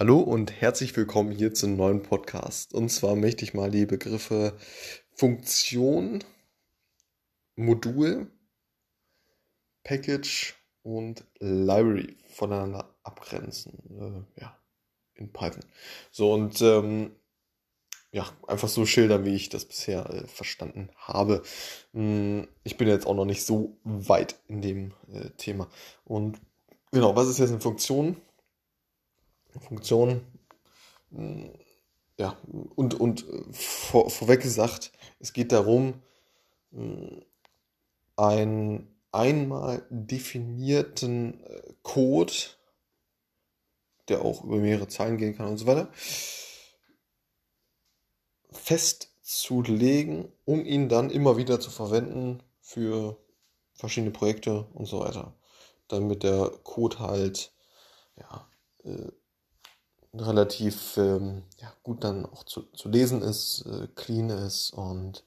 Hallo und herzlich willkommen hier zum neuen Podcast. Und zwar möchte ich mal die Begriffe Funktion, Modul, Package und Library voneinander abgrenzen. Äh, ja, in Python. So und ähm, ja, einfach so schildern, wie ich das bisher äh, verstanden habe. Hm, ich bin jetzt auch noch nicht so weit in dem äh, Thema. Und genau, was ist jetzt eine Funktion? Funktion. Ja, und, und vor, vorweg gesagt, es geht darum, einen einmal definierten äh, Code, der auch über mehrere Zeilen gehen kann und so weiter, festzulegen, um ihn dann immer wieder zu verwenden für verschiedene Projekte und so weiter. Damit der Code halt ja, äh, relativ ähm, ja, gut dann auch zu, zu lesen ist, äh, clean ist und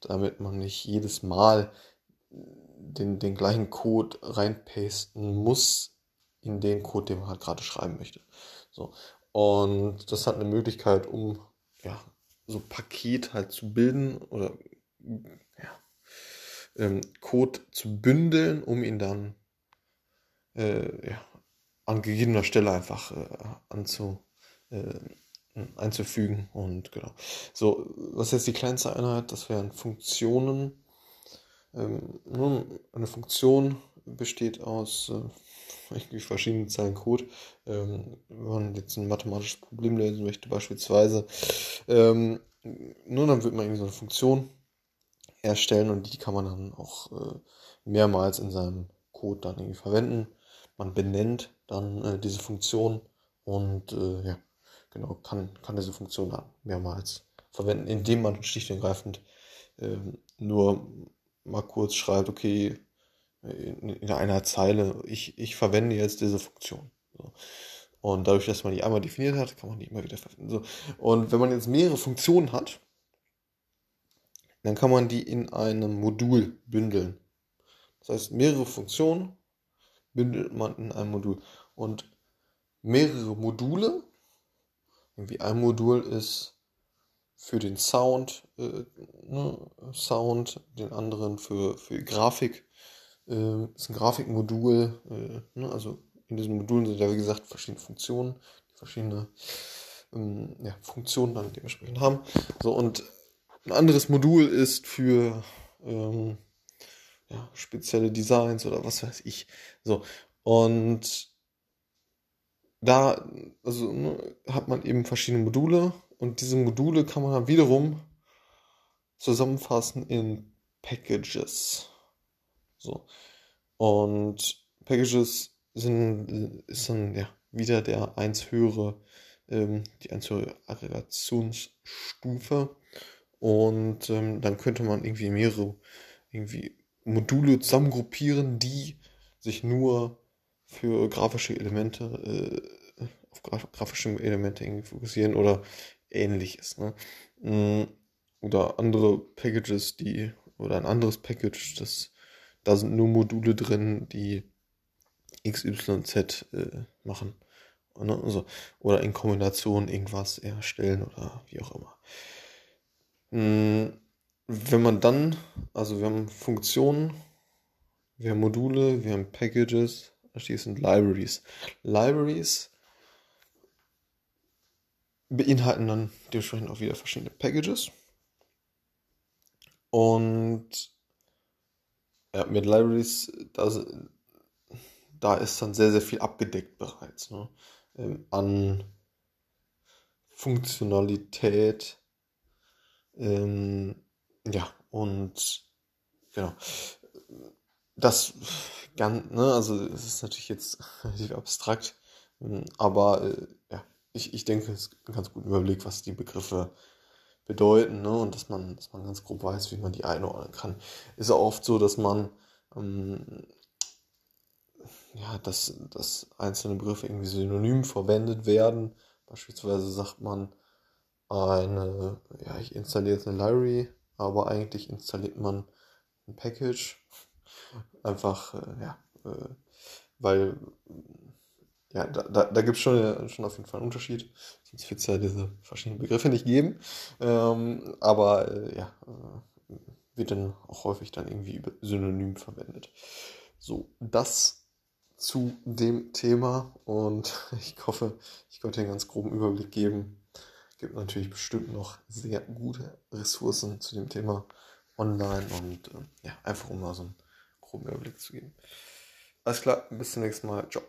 damit man nicht jedes Mal den, den gleichen Code reinpasten muss in den Code, den man halt gerade schreiben möchte. So. Und das hat eine Möglichkeit, um ja, so Paket halt zu bilden oder ja, ähm, Code zu bündeln, um ihn dann äh, ja, an gegebener Stelle einfach äh, anzu, äh, einzufügen. Und genau. So, was ist jetzt die kleinste Einheit? Das wären Funktionen. Ähm, eine Funktion besteht aus äh, verschiedenen Zeilen Code. Ähm, wenn man jetzt ein mathematisches Problem lösen möchte, beispielsweise, ähm, nur dann wird man irgendwie so eine Funktion erstellen und die kann man dann auch äh, mehrmals in seinem Code dann irgendwie verwenden man benennt dann äh, diese Funktion und äh, ja, genau, kann, kann diese Funktion mehrmals verwenden, indem man schlicht und ergreifend äh, nur mal kurz schreibt, okay, in, in, einer Zeile, ich, ich verwende jetzt diese Funktion. So. Und dadurch, dass man die einmal definiert hat, kann man die immer wieder verwenden. So. Und wenn man jetzt mehrere Funktionen hat, dann kann man die in einem Modul bündeln. Das heißt, mehrere Funktionen bündelt man in einem Modul. Und mehrere Module, irgendwie ein Modul ist für den Sound, äh, ne, Sound, den anderen für, für Grafik, äh, ist ein Grafikmodul, äh, ne, also in diesen Modulen sind ja wie gesagt verschiedene Funktionen, verschiedene ähm, ja, Funktionen dann dementsprechend haben. So und ein anderes Modul ist für ähm, ja, spezielle Designs oder was weiß ich. So. Und da also, ne, hat man eben verschiedene Module und diese Module kann man dann wiederum zusammenfassen in Packages. So. Und Packages sind, ist dann ja wieder der eins höhere, ähm, die eins höhere Aggregationsstufe. Und ähm, dann könnte man irgendwie mehrere irgendwie Module zusammengruppieren, die sich nur für grafische Elemente, äh, auf graf grafische Elemente irgendwie fokussieren oder ähnliches. Ne? Mm, oder andere Packages, die, oder ein anderes Package, das, da sind nur Module drin, die XYZ äh, machen. Ne? Also, oder in Kombination irgendwas erstellen oder wie auch immer. Mm, wenn man dann, also wir haben Funktionen, wir haben Module, wir haben Packages, anschließend Libraries. Libraries beinhalten dann dementsprechend auch wieder verschiedene Packages. Und ja, mit Libraries, da, da ist dann sehr, sehr viel abgedeckt bereits. Ne? Ähm, an Funktionalität. Ähm, ja, und genau. Das ganz, ne, also es ist natürlich jetzt relativ abstrakt, hm, aber äh, ja, ich, ich denke, es ist ein ganz guter Überblick, was die Begriffe bedeuten, ne, und dass man, dass man ganz grob weiß, wie man die einordnen kann. Ist auch oft so, dass man ähm, ja, dass, dass einzelne Begriffe irgendwie synonym verwendet werden. Beispielsweise sagt man eine, ja, ich installiere jetzt eine Library, aber eigentlich installiert man ein Package Einfach, äh, ja, äh, weil ja, da, da, da gibt es schon, schon auf jeden Fall einen Unterschied. Sonst wird es ja diese verschiedenen Begriffe nicht geben. Ähm, aber äh, ja, äh, wird dann auch häufig dann irgendwie synonym verwendet. So, das zu dem Thema und ich hoffe, ich konnte einen ganz groben Überblick geben. Gibt natürlich bestimmt noch sehr gute Ressourcen zu dem Thema online und äh, ja, einfach um mal so einen groben Überblick zu geben. Alles klar, bis zum nächsten Mal. Ciao.